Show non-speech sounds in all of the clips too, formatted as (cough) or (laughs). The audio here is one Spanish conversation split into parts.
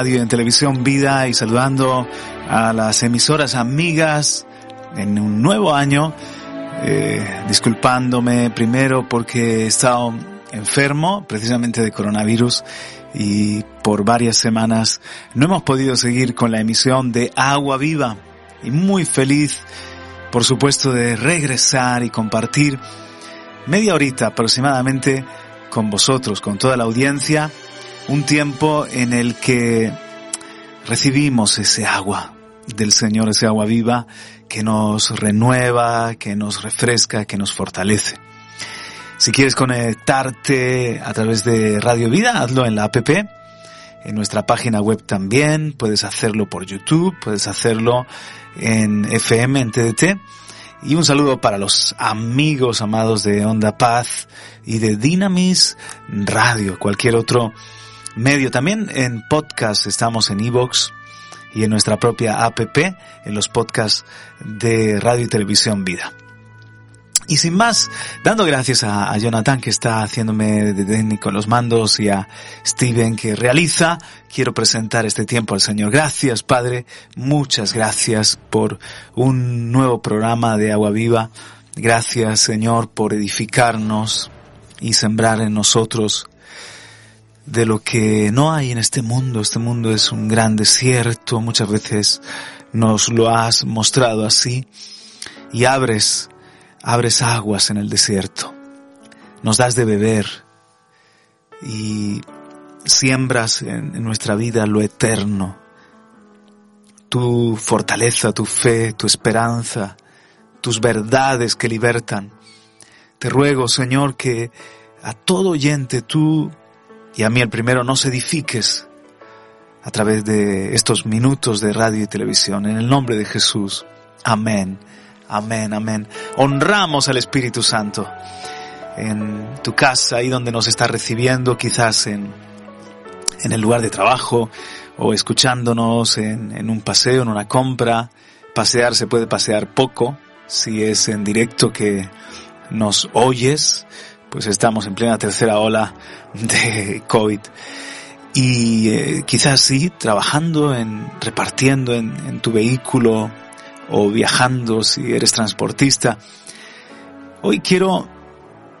radio y en televisión Vida y saludando a las emisoras amigas en un nuevo año, eh, disculpándome primero porque he estado enfermo precisamente de coronavirus y por varias semanas no hemos podido seguir con la emisión de Agua Viva. Y muy feliz por supuesto de regresar y compartir media horita aproximadamente con vosotros, con toda la audiencia, un tiempo en el que recibimos ese agua del Señor, ese agua viva que nos renueva, que nos refresca, que nos fortalece. Si quieres conectarte a través de Radio Vida, hazlo en la app, en nuestra página web también, puedes hacerlo por YouTube, puedes hacerlo en FM, en TDT. Y un saludo para los amigos amados de Onda Paz y de Dynamis Radio, cualquier otro medio. También en podcast estamos en Evox y en nuestra propia app, en los podcasts de Radio y Televisión Vida. Y sin más, dando gracias a, Jonathan que está haciéndome de técnico en los mandos y a Steven que realiza, quiero presentar este tiempo al Señor. Gracias Padre, muchas gracias por un nuevo programa de Agua Viva. Gracias Señor por edificarnos y sembrar en nosotros de lo que no hay en este mundo. Este mundo es un gran desierto, muchas veces nos lo has mostrado así. Y abres abres aguas en el desierto, nos das de beber. Y siembras en, nuestra vida lo eterno, tu fortaleza, tu fe, tu esperanza, tus verdades que libertan. Te ruego, Señor, que a todo oyente tú y a mí el primero nos edifiques a través de estos minutos de radio y televisión. En el nombre de Jesús. Amén Amén, amén. Honramos al Espíritu Santo en tu casa, ahí donde nos está recibiendo, quizás en, en el lugar de trabajo o escuchándonos en, en un paseo, en una compra. Pasear se puede pasear poco, si es en directo que nos oyes, pues estamos en plena tercera ola de COVID. Y eh, quizás sí, trabajando en, repartiendo en, tu vehículo o viajando si eres transportista. Hoy quiero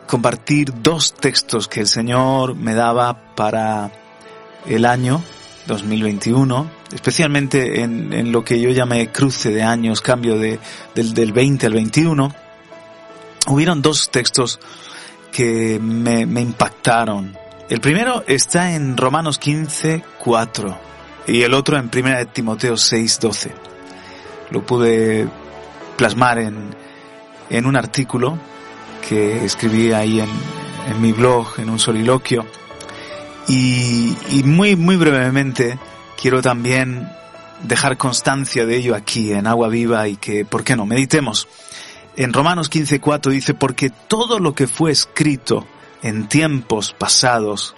compartir dos textos que el Señor me daba para el año 2021, especialmente en, lo que yo llamé cruce de años, cambio de, del, del 20 al 21. Hubieron dos textos que me, impactaron. El primero está en Romanos 15, 4 y el otro en 1 Timoteo 6, 12 lo pude plasmar en, en un artículo que escribí ahí en, en mi blog, en un soliloquio. Y, y, muy, muy brevemente quiero también dejar constancia de ello aquí en Agua Viva y que, ¿por qué no? Meditemos. En Romanos 15.4 dice, porque todo lo que fue escrito en tiempos pasados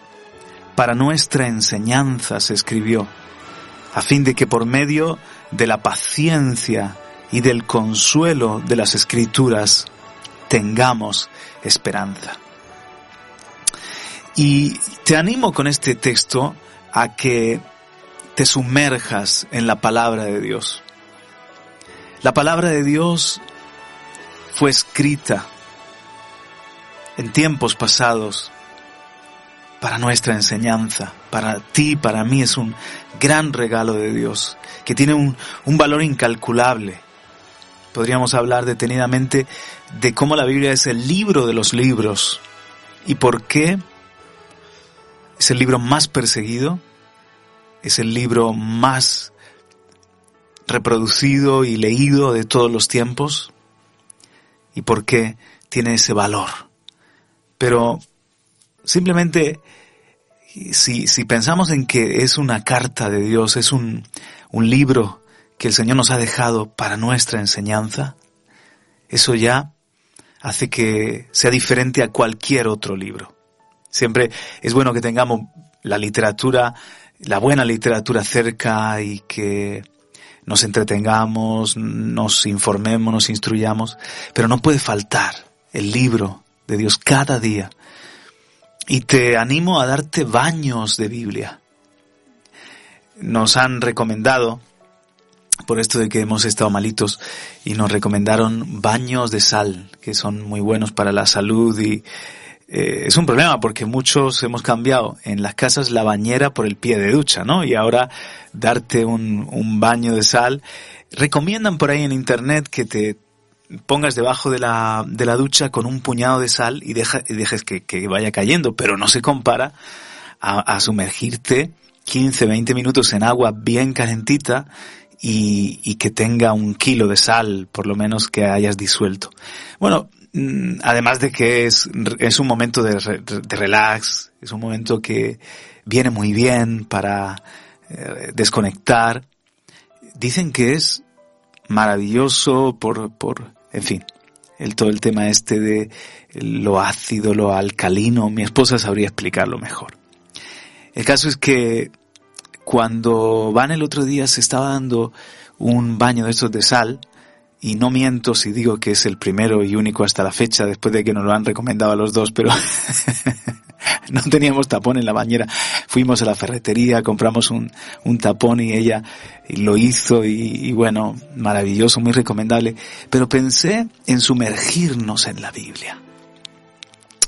para nuestra enseñanza se escribió, a fin de que por medio de la paciencia y del consuelo de las escrituras tengamos esperanza. Y te animo con este texto a que te sumerjas en la palabra de Dios. La palabra de Dios fue escrita en tiempos pasados para nuestra enseñanza, para ti, para mí es un gran regalo de Dios, que tiene un, un valor incalculable. Podríamos hablar detenidamente de cómo la Biblia es el libro de los libros y por qué es el libro más perseguido, es el libro más reproducido y leído de todos los tiempos y por qué tiene ese valor. Pero simplemente si, si pensamos en que es una carta de Dios, es un, un libro que el Señor nos ha dejado para nuestra enseñanza, eso ya hace que sea diferente a cualquier otro libro. Siempre es bueno que tengamos la literatura, la buena literatura cerca y que nos entretengamos, nos informemos, nos instruyamos, pero no puede faltar el libro de Dios cada día y te animo a darte baños de Biblia. nos han recomendado, por esto de que hemos estado malitos, y nos recomendaron baños de sal, que son muy buenos para la salud y eh, es un problema porque muchos hemos cambiado en las casas la bañera por el pie de ducha, ¿no? Y ahora darte un, un baño de sal. Recomiendan por ahí en internet que te pongas debajo de la, de la ducha con un puñado de sal y, dejes que, que vaya cayendo, pero no se compara a, a sumergirte 15, 20 minutos en agua bien calentita y, y, que tenga un kilo de sal, por lo menos que hayas disuelto. Bueno, además de que es, es un momento de, de relax, es un momento que viene muy bien para eh, desconectar. Dicen que es maravilloso por, por, en fin, el, todo el tema este de lo ácido, lo alcalino, mi esposa sabría explicarlo mejor. El caso es que cuando Van el otro día se estaba dando un baño de estos de sal, y no miento si digo que es el primero y único hasta la fecha, después de que nos lo han recomendado a los dos, pero (laughs) no teníamos tapón en la bañera. Fuimos a la ferretería, compramos un, un tapón y ella lo hizo y, y, bueno, maravilloso, muy recomendable. Pero pensé en sumergirnos en la Biblia,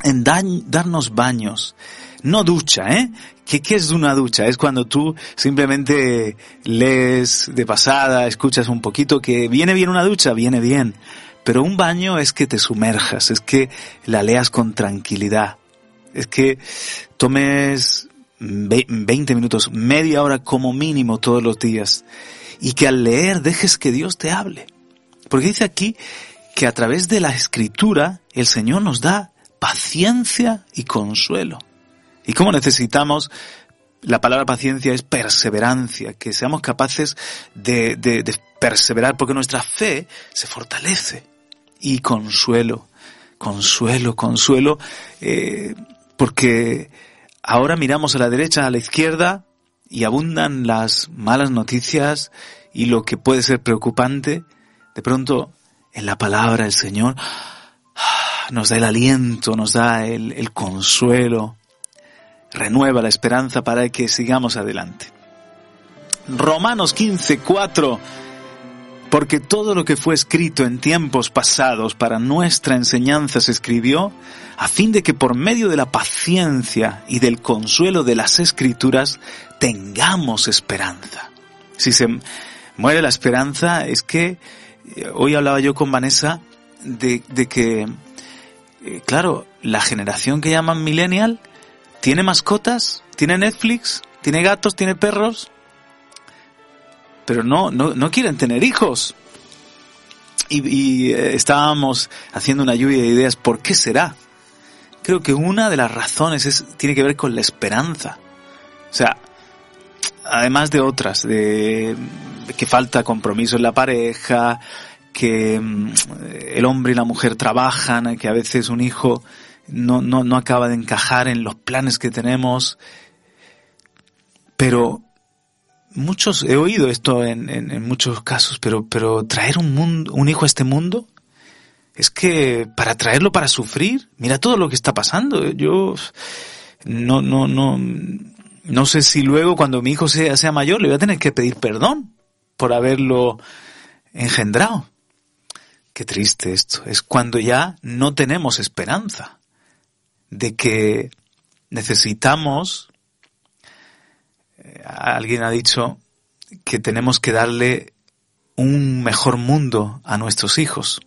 en darnos baños, no ducha, ¿eh? ¿Qué, ¿Qué es una ducha? Es cuando tú simplemente lees de pasada, escuchas un poquito, que viene bien una ducha, viene bien. Pero un baño es que te sumerjas, es que la leas con tranquilidad, es que tomes 20 minutos, media hora como mínimo todos los días y que al leer dejes que Dios te hable. Porque dice aquí que a través de la escritura el Señor nos da paciencia y consuelo. Y cómo necesitamos la palabra paciencia es perseverancia, que seamos capaces de, perseverar porque nuestra fe se fortalece. Y consuelo, consuelo, consuelo, eh, porque ahora miramos a la derecha, a la izquierda y abundan las malas noticias y lo que puede ser preocupante. De pronto, en la palabra del Señor, nos da el aliento, nos da el consuelo, renueva la esperanza para que sigamos adelante. Romanos 15, 4. Porque todo lo que fue escrito en tiempos pasados para nuestra enseñanza se escribió a fin de que por medio de la paciencia y del consuelo de las escrituras tengamos esperanza. Si se muere la esperanza es que eh, hoy hablaba yo con Vanessa de, de que, eh, claro, la generación que llaman millennial, ¿Tiene mascotas? ¿Tiene Netflix? ¿Tiene gatos? ¿Tiene perros? Pero no, no, no quieren tener hijos. Y, y eh, estábamos haciendo una lluvia de ideas. ¿Por qué será? Creo que una de las razones es, tiene que ver con la esperanza. O sea, además de otras, de que falta compromiso en la pareja, que mm, el hombre y la mujer trabajan, que a veces un hijo no, no, no acaba de encajar en los planes que tenemos. Pero muchos, he oído esto en, en, muchos casos, pero, pero traer un mundo, un hijo a este mundo, es que para traerlo para sufrir, mira todo lo que está pasando. Yo no, no, no, no sé si luego cuando mi hijo sea, sea mayor le voy a tener que pedir perdón por haberlo engendrado. Qué triste esto. Es cuando ya no tenemos esperanza de que necesitamos, eh, alguien ha dicho que tenemos que darle un mejor mundo a nuestros hijos.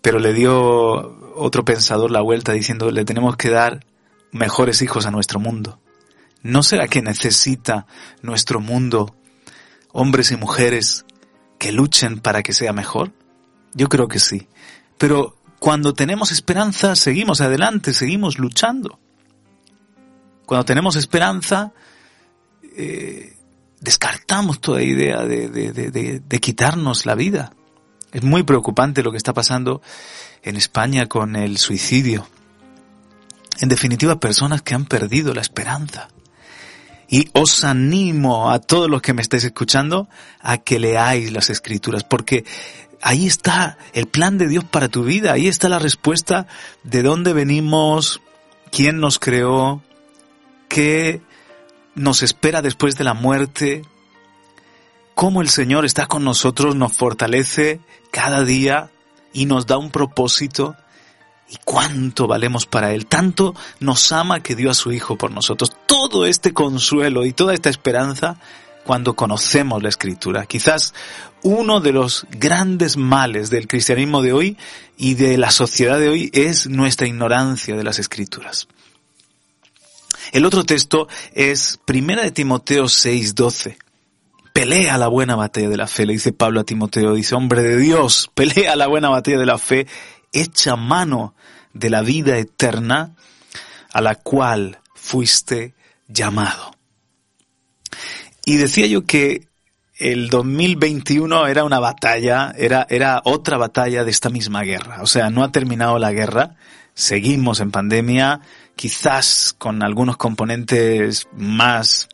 Pero le dio otro pensador la vuelta diciendo le tenemos que dar mejores hijos a nuestro mundo. ¿No será que necesita nuestro mundo hombres y mujeres que luchen para que sea mejor? Yo creo que sí. Pero cuando tenemos esperanza, seguimos adelante, seguimos luchando. Cuando tenemos esperanza, eh, descartamos toda idea de, de, de, de, quitarnos la vida. Es muy preocupante lo que está pasando en España con el suicidio. En definitiva, personas que han perdido la esperanza. Y os animo a todos los que me estáis escuchando a que leáis las escrituras, porque ahí está el plan de Dios para tu vida, ahí está la respuesta de dónde venimos, quién nos creó, qué nos espera después de la muerte, cómo el Señor está con nosotros, nos fortalece cada día y nos da un propósito y cuánto valemos para Él. Tanto nos ama que dio a su Hijo por nosotros. Todo este consuelo y toda esta esperanza cuando conocemos la Escritura. Quizás uno de los grandes males del cristianismo de hoy y de la sociedad de hoy es nuestra ignorancia de las Escrituras. El otro texto es Primera de Timoteo 6:12. Pelea la buena batalla de la fe, le dice Pablo a Timoteo, dice, hombre de Dios, (laughs) pelea la buena batalla de la fe, echa mano de la vida eterna a la cual fuiste llamado. Y decía yo que el 2021 era una batalla, era, era otra batalla de esta misma guerra. O sea, no ha terminado la guerra, seguimos en pandemia, quizás con algunos componentes más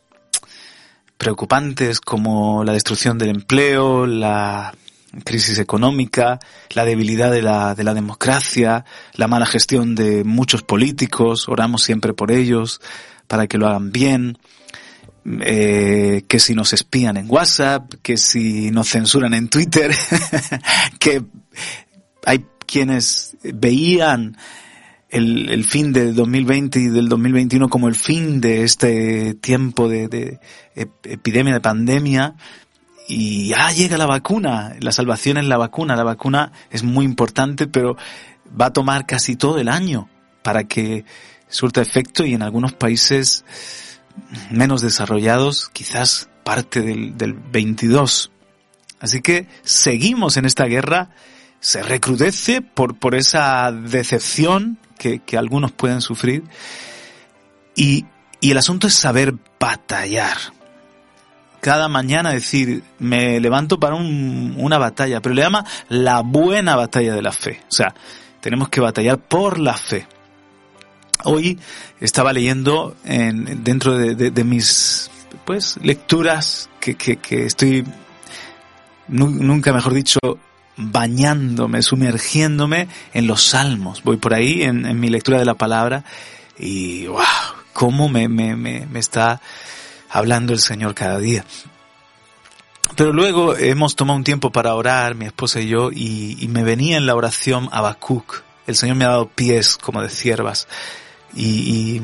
preocupantes como la destrucción del empleo, la crisis económica, la debilidad de la, de la democracia, la mala gestión de muchos políticos, oramos siempre por ellos para que lo hagan bien, eh, que si nos espían en WhatsApp, que si nos censuran en Twitter, (laughs) que hay quienes veían el, el, fin del 2020 y del 2021 como el fin de este tiempo de, de epidemia, de pandemia, y ya llega la vacuna, la salvación es la vacuna, la vacuna es muy importante, pero va a tomar casi todo el año para que surta efecto y en algunos países menos desarrollados, quizás parte del, del 22. Así que seguimos en esta guerra, se recrudece por, por esa decepción que, que algunos pueden sufrir y, y el asunto es saber batallar. Cada mañana decir, me levanto para un, una batalla, pero le llama la buena batalla de la fe. O sea, tenemos que batallar por la fe. Hoy estaba leyendo en, dentro de, mis pues lecturas que, que, estoy nunca mejor dicho bañándome, sumergiéndome en los salmos. Voy por ahí en, mi lectura de la palabra y wow, cómo me, me, me, me está hablando el Señor cada día. Pero luego hemos tomado un tiempo para orar, mi esposa y yo, y, me venía en la oración Habacuc. El Señor me ha dado pies como de ciervas y,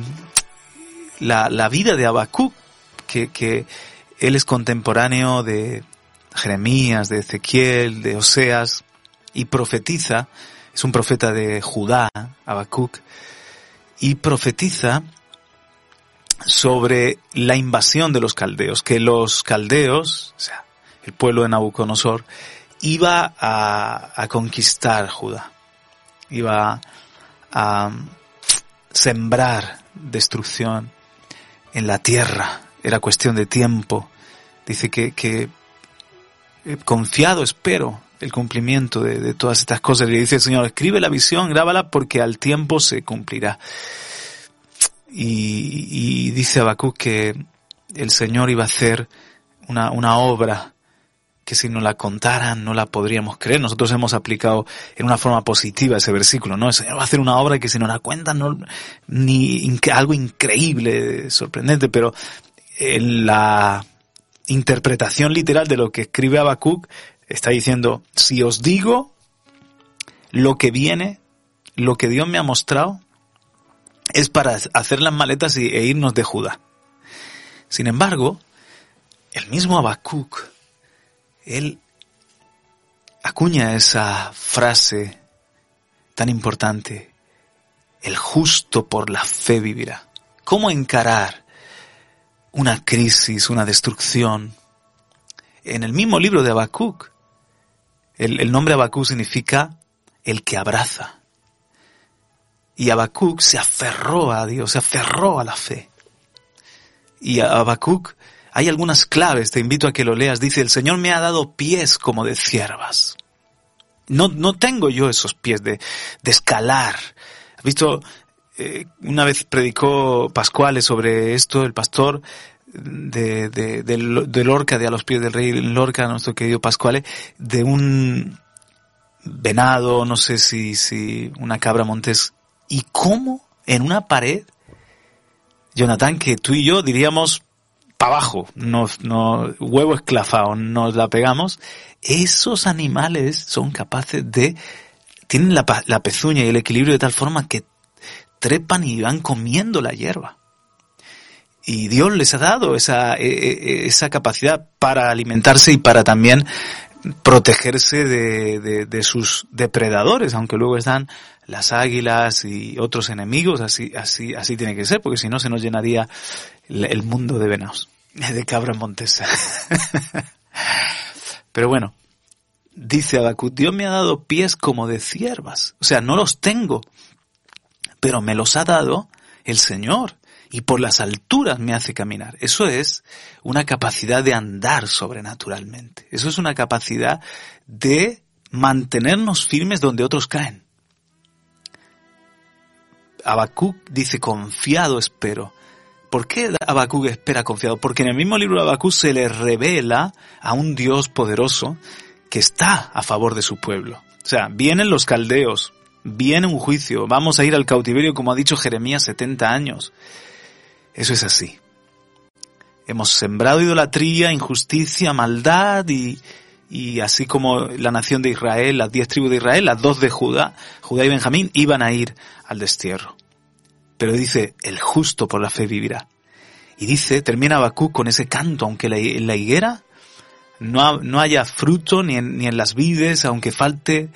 la, la, vida de Habacuc, que, que él es contemporáneo de Jeremías, de Ezequiel, de Oseas, y profetiza, es un profeta de Judá, Habacuc, y profetiza sobre la invasión de los caldeos, que los caldeos, o sea, el pueblo de Nabucodonosor, iba a, a conquistar Judá, iba a, sembrar destrucción en la tierra. Era cuestión de tiempo. Dice que, que confiado espero el cumplimiento de, de, todas estas cosas. Y dice el Señor, escribe la visión, grábala porque al tiempo se cumplirá. Y, y dice Habacuc que el Señor iba a hacer una, una obra que si no la contaran no la podríamos creer. Nosotros hemos aplicado en una forma positiva ese versículo, ¿no? El Señor va a hacer una obra que si no la cuentan, no, ni algo increíble, sorprendente, pero en la interpretación literal de lo que escribe Habacuc está diciendo, si os digo lo que viene, lo que Dios me ha mostrado, es para hacer las maletas e irnos de Judá. Sin embargo, el mismo Habacuc él acuña esa frase tan importante, el justo por la fe vivirá. ¿Cómo encarar una crisis, una destrucción? En el mismo libro de Habacuc, el, nombre Habacuc significa el que abraza. Y Habacuc se aferró a Dios, se aferró a la fe. Y Habacuc hay algunas claves, te invito a que lo leas. Dice, el Señor me ha dado pies como de ciervas. No, no tengo yo esos pies de, de escalar. ¿Has visto? Eh, una vez predicó Pascuales sobre esto, el pastor de, de, Lorca, de a los pies del rey Lorca, nuestro querido Pascuales, de un venado, no sé si, si una cabra montés. ¿Y cómo en una pared, Jonathan, que tú y yo diríamos, abajo, nos, huevo esclafado, nos la pegamos, esos animales son capaces de, tienen la, la pezuña y el equilibrio de tal forma que trepan y van comiendo la hierba. Y Dios les ha dado esa, e, e, esa capacidad para alimentarse y para también protegerse de, de, sus depredadores, aunque luego están las águilas y otros enemigos, así, así, así tiene que ser, porque si no se nos llenaría el mundo de venados, (laughs) de cabras montesa. (laughs) Pero bueno, dice Abacú, Dios me ha dado pies como de ciervas, o sea, no los tengo, pero me los ha dado el Señor y por las alturas me hace caminar. Eso es una capacidad de andar sobrenaturalmente. Eso es una capacidad de mantenernos firmes donde otros caen. Habacuc dice confiado espero. ¿Por qué Habacuc espera confiado? Porque en el mismo libro de Habacuc se le revela a un Dios poderoso que está a favor de su pueblo. O sea, vienen los caldeos, viene un juicio, vamos a ir al cautiverio como ha dicho Jeremías 70 años. Eso es así. Hemos sembrado idolatría, injusticia, maldad y, y así como la nación de Israel, las diez tribus de Israel, las dos de Judá, Judá y Benjamín, iban a ir al destierro. Pero dice, el justo por la fe vivirá. Y dice, termina Bakú con ese canto, aunque en la higuera no, no haya fruto ni en, ni en las vides, aunque falte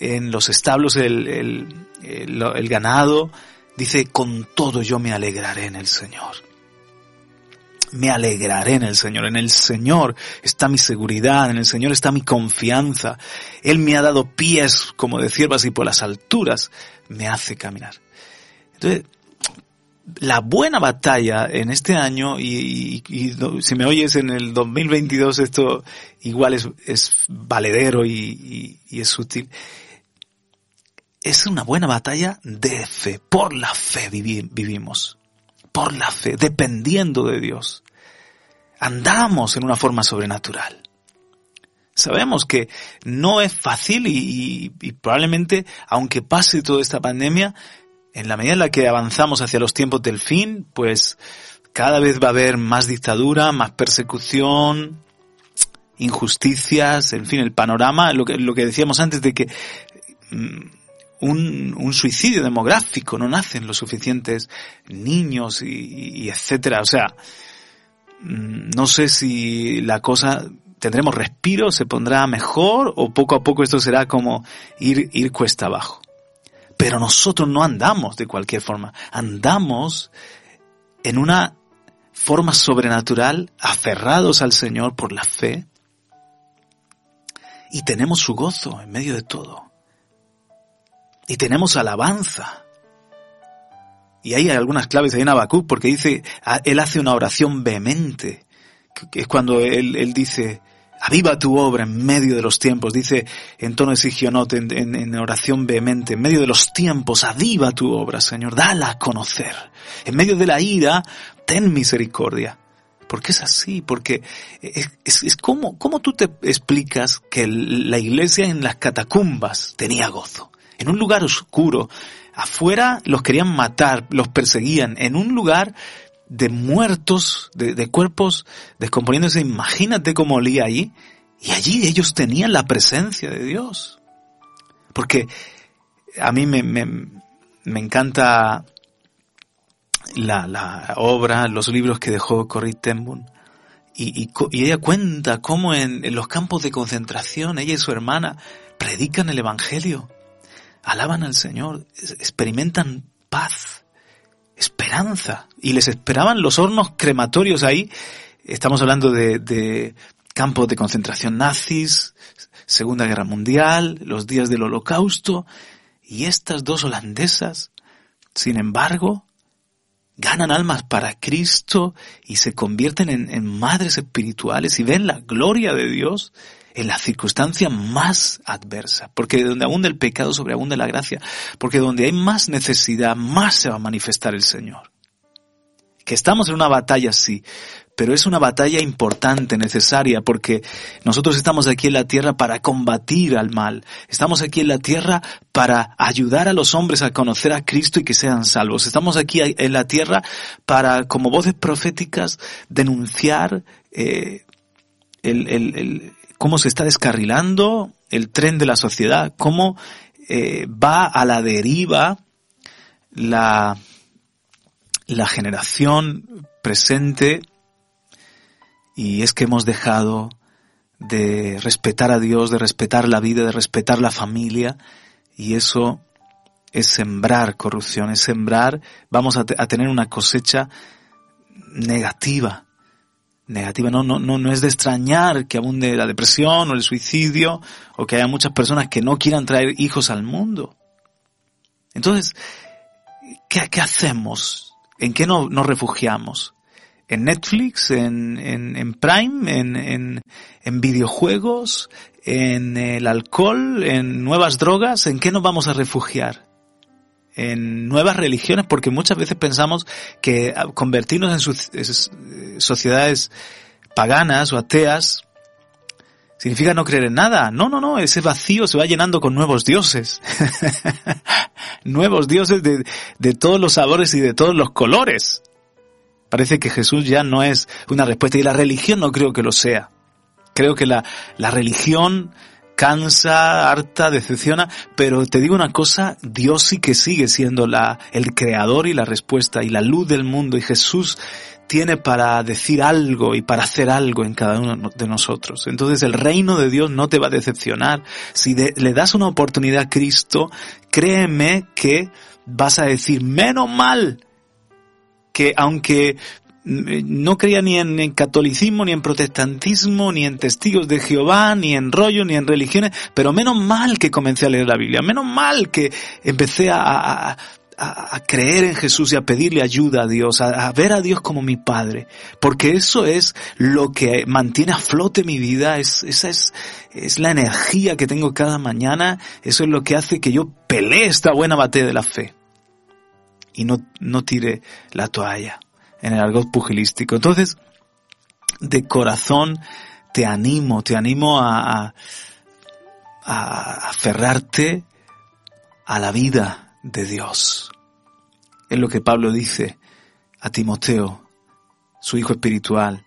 en los establos el, el, el ganado, Dice, con todo yo me alegraré en el Señor. Me alegraré en el Señor. En el Señor está mi seguridad, en el Señor está mi confianza. Él me ha dado pies como de ciervas y por las alturas me hace caminar. Entonces, la buena batalla en este año, y, si me oyes en el 2022 esto igual es, es valedero y, es útil, es una buena batalla de fe. Por la fe vivimos. Por la fe, dependiendo de Dios. Andamos en una forma sobrenatural. Sabemos que no es fácil y, probablemente, aunque pase toda esta pandemia, en la medida en la que avanzamos hacia los tiempos del fin, pues cada vez va a haber más dictadura, más persecución, injusticias, en fin, el panorama, lo que, lo que decíamos antes de que mm, un, un, suicidio demográfico, no nacen los suficientes niños y, y, etcétera. O sea, mm, no sé si la cosa tendremos respiro, se pondrá mejor o poco a poco esto será como ir, ir cuesta abajo. Pero nosotros no andamos de cualquier forma, andamos en una forma sobrenatural, aferrados al Señor por la fe, y tenemos su gozo en medio de todo. Y tenemos alabanza. Y hay algunas claves ahí en Habacuc porque dice, ah, él hace una oración vehemente, que es cuando él dice, aviva tu obra en medio de los tiempos, dice en tono de Sigionot, en, en, oración vehemente, en medio de los tiempos, aviva tu obra, Señor, dala a conocer. En medio de la ira, ten misericordia. Porque es así, porque es, como, ¿cómo tú te explicas que la iglesia en las catacumbas tenía gozo? en un lugar oscuro. Afuera los querían matar, los perseguían, en un lugar de muertos, de, cuerpos descomponiéndose. Imagínate cómo olía allí. Y allí ellos tenían la presencia de Dios. Porque a mí me, me, encanta la, la, obra, los libros que dejó Corrie ten Y, y, y, ella cuenta cómo en, en, los campos de concentración ella y su hermana predican el Evangelio alaban al Señor, experimentan paz, esperanza, y les esperaban los hornos crematorios ahí. Estamos hablando de, campos de concentración nazis, Segunda Guerra Mundial, los días del Holocausto, y estas dos holandesas, sin embargo, ganan almas para Cristo y se convierten en, en madres espirituales y ven la gloria de Dios en la circunstancia más adversa, porque donde abunda el pecado sobreabunda la gracia, porque donde hay más necesidad, más se va a manifestar el Señor. Que estamos en una batalla, sí, pero es una batalla importante, necesaria, porque nosotros estamos aquí en la tierra para combatir al mal. Estamos aquí en la tierra para ayudar a los hombres a conocer a Cristo y que sean salvos. Estamos aquí en la tierra para, como voces proféticas, denunciar eh, el, el, el, cómo se está descarrilando el tren de la sociedad, cómo eh, va a la deriva la, la generación presente. Y es que hemos dejado de respetar a Dios, de respetar la vida, de respetar la familia. Y eso es sembrar corrupción, es sembrar, vamos a, a tener una cosecha negativa negativa. No, no, no, no es de extrañar que abunde la depresión o el suicidio o que haya muchas personas que no quieran traer hijos al mundo. Entonces, ¿qué, qué hacemos? ¿En qué nos, nos refugiamos? ¿En Netflix? ¿En, en, en Prime? ¿En, en, en videojuegos? ¿En el alcohol? ¿En nuevas drogas? ¿En qué nos vamos a refugiar? En nuevas religiones porque muchas veces pensamos que convertirnos en sociedades paganas o ateas significa no creer en nada. No, no, no, ese vacío se va llenando con nuevos dioses. (laughs) nuevos dioses de, de todos los sabores y de todos los colores. Parece que Jesús ya no es una respuesta y la religión no creo que lo sea. Creo que la, la religión cansa, harta, decepciona, pero te digo una cosa, Dios sí que sigue siendo la, el creador y la respuesta y la luz del mundo y Jesús tiene para decir algo y para hacer algo en cada uno de nosotros. Entonces el reino de Dios no te va a decepcionar. Si le das una oportunidad a Cristo, créeme que vas a decir, menos mal que aunque no creía ni en, catolicismo, ni en protestantismo, ni en testigos de Jehová, ni en rollo, ni en religiones, pero menos mal que comencé a leer la Biblia, menos mal que empecé a, a, a creer en Jesús y a pedirle ayuda a Dios, a, ver a Dios como mi Padre, porque eso es lo que mantiene a flote mi vida, es, esa es, es la energía que tengo cada mañana, eso es lo que hace que yo pelee esta buena batalla de la fe. Y no, no tire la toalla en el argot pugilístico. Entonces, de corazón te animo, te animo a, a, aferrarte a la vida de Dios. Es lo que Pablo dice a Timoteo, su hijo espiritual.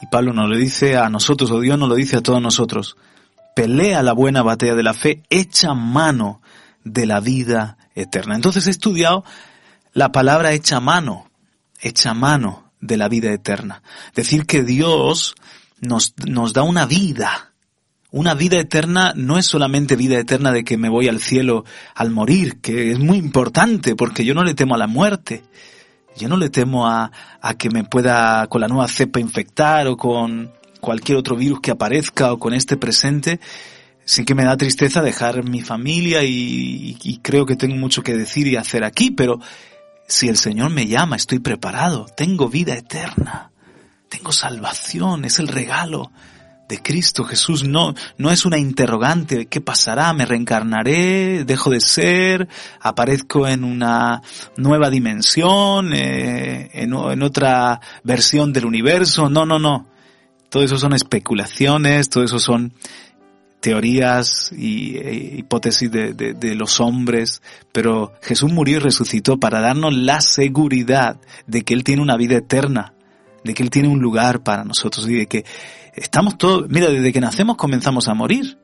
Y Pablo nos lo dice a nosotros, o Dios nos lo dice a todos nosotros. Pelea la buena batalla de la fe, echa mano de la vida eterna. Entonces he estudiado la palabra echa mano hecha mano de la vida eterna. Decir que Dios nos, nos da una vida. Una vida eterna no es solamente vida eterna de que me voy al cielo al morir, que es muy importante porque yo no le temo a la muerte. Yo no le temo a, a que me pueda con la nueva cepa infectar o con cualquier otro virus que aparezca o con este presente. Sí que me da tristeza dejar mi familia y, y creo que tengo mucho que decir y hacer aquí, pero si el Señor me llama, estoy preparado, tengo vida eterna, tengo salvación, es el regalo de Cristo Jesús. No, no es una interrogante, ¿qué pasará? ¿Me reencarnaré? ¿Dejo de ser? ¿Aparezco en una nueva dimensión? Eh, en, en otra versión del universo? No, no, no. Todo eso son especulaciones, todo eso son teorías y e, hipótesis de, de, los hombres, pero Jesús murió y resucitó para darnos la seguridad de que Él tiene una vida eterna, de que Él tiene un lugar para nosotros y de que estamos todos, mira, desde que nacemos comenzamos a morir.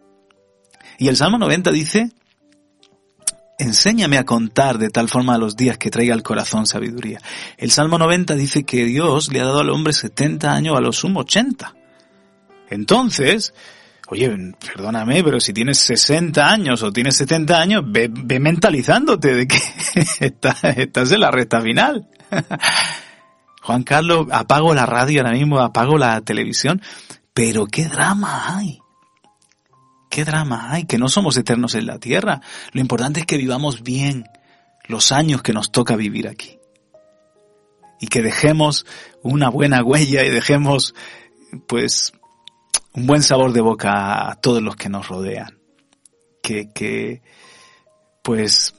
Y el Salmo 90 dice, enséñame a contar de tal forma los días que traiga al corazón sabiduría. El Salmo 90 dice que Dios le ha dado al hombre 70 años, a lo sumo 80. Entonces, Oye, perdóname, pero si tienes 60 años o tienes 70 años, ve, mentalizándote de que (laughs) estás, estás en la recta final. (laughs) Juan Carlos, apago la radio ahora mismo, apago la televisión, pero qué drama hay. Qué drama hay, que no somos eternos en la tierra. Lo importante es que vivamos bien los años que nos toca vivir aquí. Y que dejemos una buena huella y dejemos, pues, un buen sabor de boca a todos los que nos rodean. Que, que pues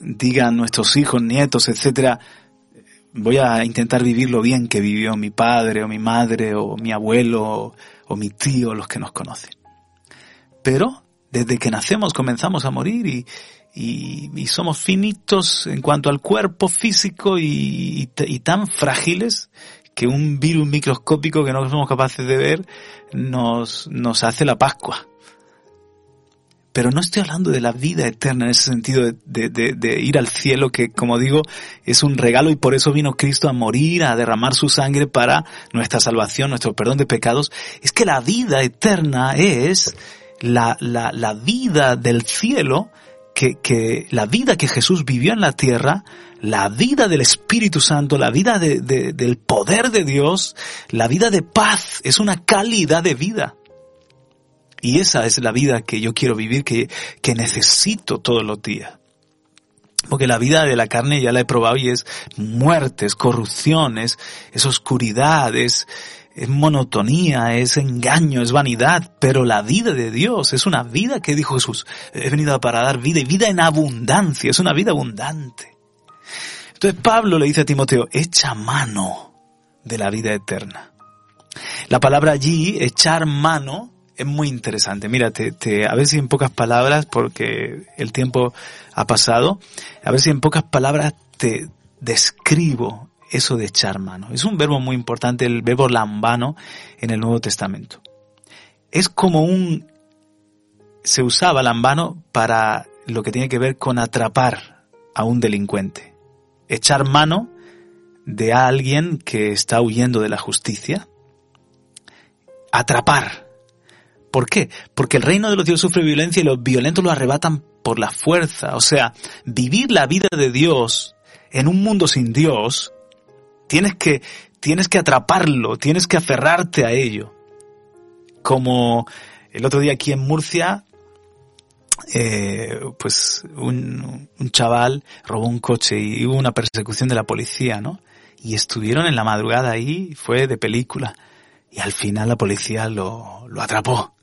digan nuestros hijos, nietos, etcétera, voy a intentar vivir lo bien que vivió mi padre o mi madre o mi abuelo o, mi tío, los que nos conocen. Pero desde que nacemos comenzamos a morir y, y, somos finitos en cuanto al cuerpo físico y, y, tan frágiles que un virus microscópico que no somos capaces de ver nos, nos hace la Pascua. Pero no estoy hablando de la vida eterna en ese sentido de, de, de, ir al cielo, que como digo, es un regalo y por eso vino Cristo a morir, a derramar su sangre para nuestra salvación, nuestro perdón de pecados. Es que la vida eterna es la, la, la vida del cielo, que, que la vida que Jesús vivió en la tierra, la vida del Espíritu Santo, la vida de, de, del poder de Dios, la vida de paz, es una calidad de vida. Y esa es la vida que yo quiero vivir, que, que necesito todos los días. Porque la vida de la carne ya la he probado y es muertes, corrupciones, es oscuridad, es, monotonía, es engaño, es vanidad. Pero la vida de Dios es una vida que dijo Jesús, he venido para dar vida y vida en abundancia, es una vida abundante. Entonces Pablo le dice a Timoteo, echa mano de la vida eterna. La palabra allí, echar mano, es muy interesante. Mira, te, a ver si en pocas palabras, porque el tiempo ha pasado, a ver si en pocas palabras te describo eso de echar mano. Es un verbo muy importante, el verbo lambano en el Nuevo Testamento. Es como un, se usaba lambano para lo que tiene que ver con atrapar a un delincuente. Echar mano de alguien que está huyendo de la justicia. Atrapar ¿Por qué? Porque el reino de los cielos sufre violencia y los violentos lo arrebatan por la fuerza. O sea, vivir la vida de Dios en un mundo sin Dios, tienes que, tienes que atraparlo, tienes que aferrarte a ello. Como el otro día aquí en Murcia, eh, pues un, chaval robó un coche y hubo una persecución de la policía, ¿no? Y estuvieron en la madrugada ahí, fue de película. Y al final la policía lo, lo atrapó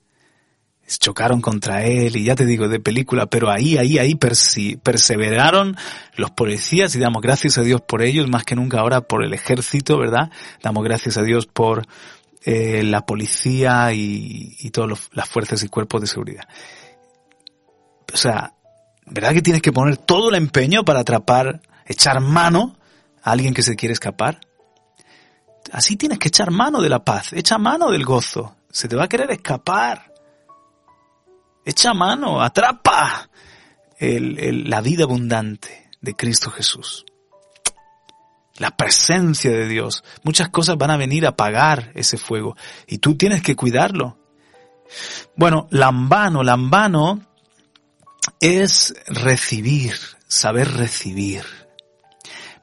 chocaron contra él y ya te digo de película, pero ahí, ahí, ahí perseveraron los policías y damos gracias a Dios por ellos, más que nunca ahora por el ejército, ¿verdad? Damos gracias a Dios por eh, la policía y, y todas las fuerzas y cuerpos de seguridad. O sea, ¿verdad que tienes que poner todo el empeño para atrapar, echar mano a alguien que se quiere escapar? Así tienes que echar mano de la paz, echa mano del gozo. Se te va a querer escapar echa mano, atrapa la vida abundante de Cristo Jesús. La presencia de Dios. Muchas cosas van a venir a apagar ese fuego y tú tienes que cuidarlo. Bueno, lambano, lambano es recibir, saber recibir.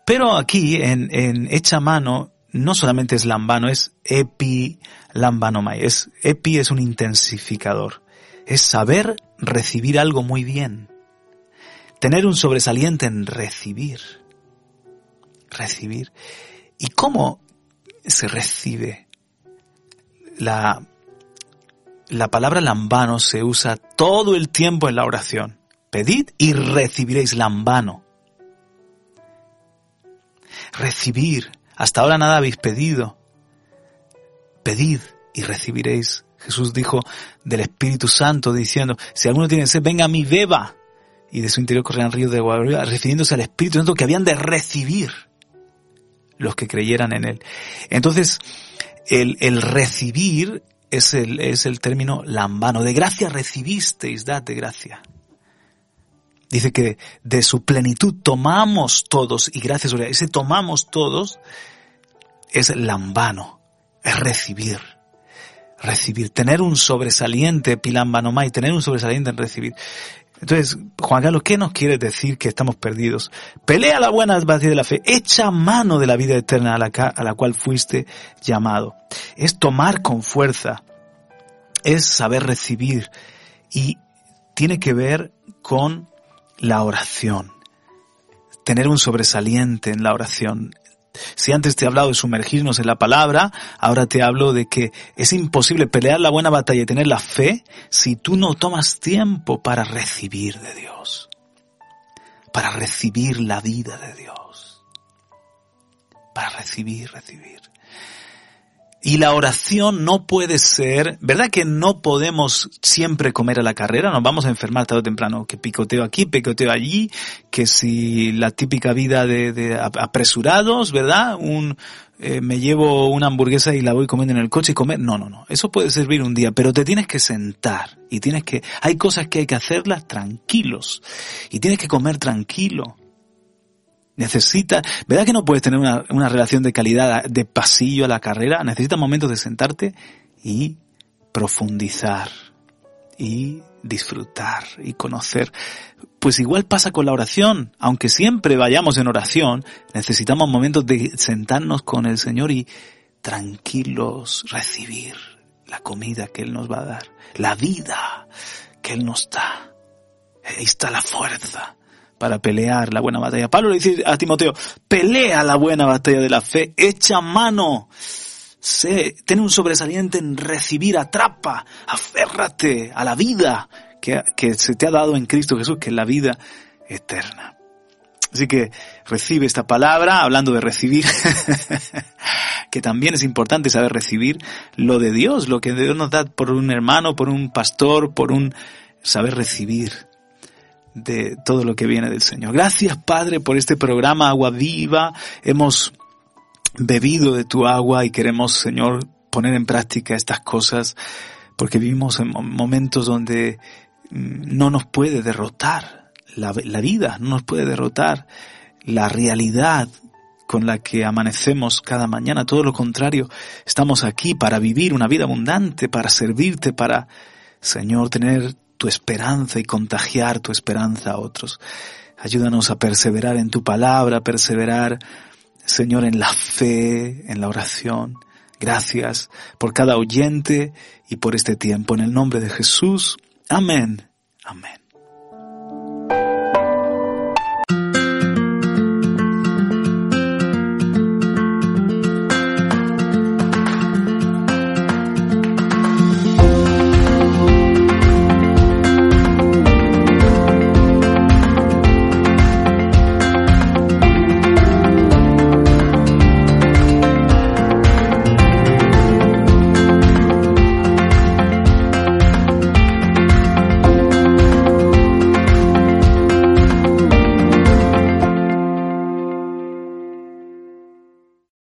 Pero aquí en, en hecha mano no solamente es lambano, es epi lambanomai. Es, epi es un intensificador es saber recibir algo muy bien. Tener un sobresaliente en recibir. Recibir. ¿Y cómo se recibe? La, la palabra lambano se usa todo el tiempo en la oración. Pedid y recibiréis lambano. Recibir. Hasta ahora nada habéis pedido. Pedid y recibiréis Jesús dijo del Espíritu Santo diciendo, si alguno tiene sed, venga a mí, beba. Y de su interior corrían ríos de agua refiriéndose al Espíritu Santo que habían de recibir los que creyeran en Él. Entonces, el, el recibir es el, es el término lambano. De gracia recibisteis, dad de gracia. Dice que de su plenitud tomamos todos, y gracias a ese tomamos todos es lambano, es recibir recibir, tener un sobresaliente, Pilambanomai, tener un sobresaliente en recibir. Entonces, Juan Carlos, ¿qué nos quiere decir que estamos perdidos? Pelea la buena batalla de la fe, echa mano de la vida eterna a la, a la cual fuiste llamado. Es tomar con fuerza, es saber recibir y tiene que ver con la oración. Tener un sobresaliente en la oración, si antes te he hablado de sumergirnos en la palabra, ahora te hablo de que es imposible pelear la buena batalla y tener la fe si tú no tomas tiempo para recibir de Dios, para recibir la vida de Dios. recibir, recibir. Y la oración no puede ser, ¿verdad que no podemos siempre comer a la carrera? Nos vamos a enfermar tarde o temprano, que picoteo aquí, picoteo allí, que si la típica vida de, apresurados, ¿verdad? Un, eh, me llevo una hamburguesa y la voy comiendo en el coche y comer. No, no, no. Eso puede servir un día, pero te tienes que sentar y tienes que, hay cosas que hay que hacerlas tranquilos y tienes que comer tranquilo. Necesita, ¿verdad que no puedes tener una, una relación de calidad de pasillo a la carrera? Necesitas momentos de sentarte y profundizar y disfrutar y conocer. Pues igual pasa con la oración. Aunque siempre vayamos en oración, necesitamos momentos de sentarnos con el Señor y tranquilos recibir la comida que Él nos va a dar, la vida que Él nos da. Ahí está la fuerza para pelear la buena batalla. Pablo le dice a Timoteo, pelea la buena batalla de la fe, echa mano, sé, ten un sobresaliente en recibir, atrapa, aférrate a la vida que, que se te ha dado en Cristo Jesús, que es la vida eterna. Así que recibe esta palabra, hablando de recibir, (laughs) que también es importante saber recibir lo de Dios, lo que Dios nos da por un hermano, por un pastor, por un saber recibir de todo lo que viene del Señor. Gracias Padre por este programa Agua Viva. Hemos bebido de tu agua y queremos Señor poner en práctica estas cosas porque vivimos en momentos donde mm, no nos puede derrotar la, la vida, no nos puede derrotar la realidad con la que amanecemos cada mañana. Todo lo contrario, estamos aquí para vivir una vida abundante, para servirte, para, Señor, tener tu esperanza y contagiar tu esperanza a otros. Ayúdanos a perseverar en tu palabra, perseverar, Señor, en la fe, en la oración. Gracias por cada oyente y por este tiempo. En el nombre de Jesús. Amén. Amén.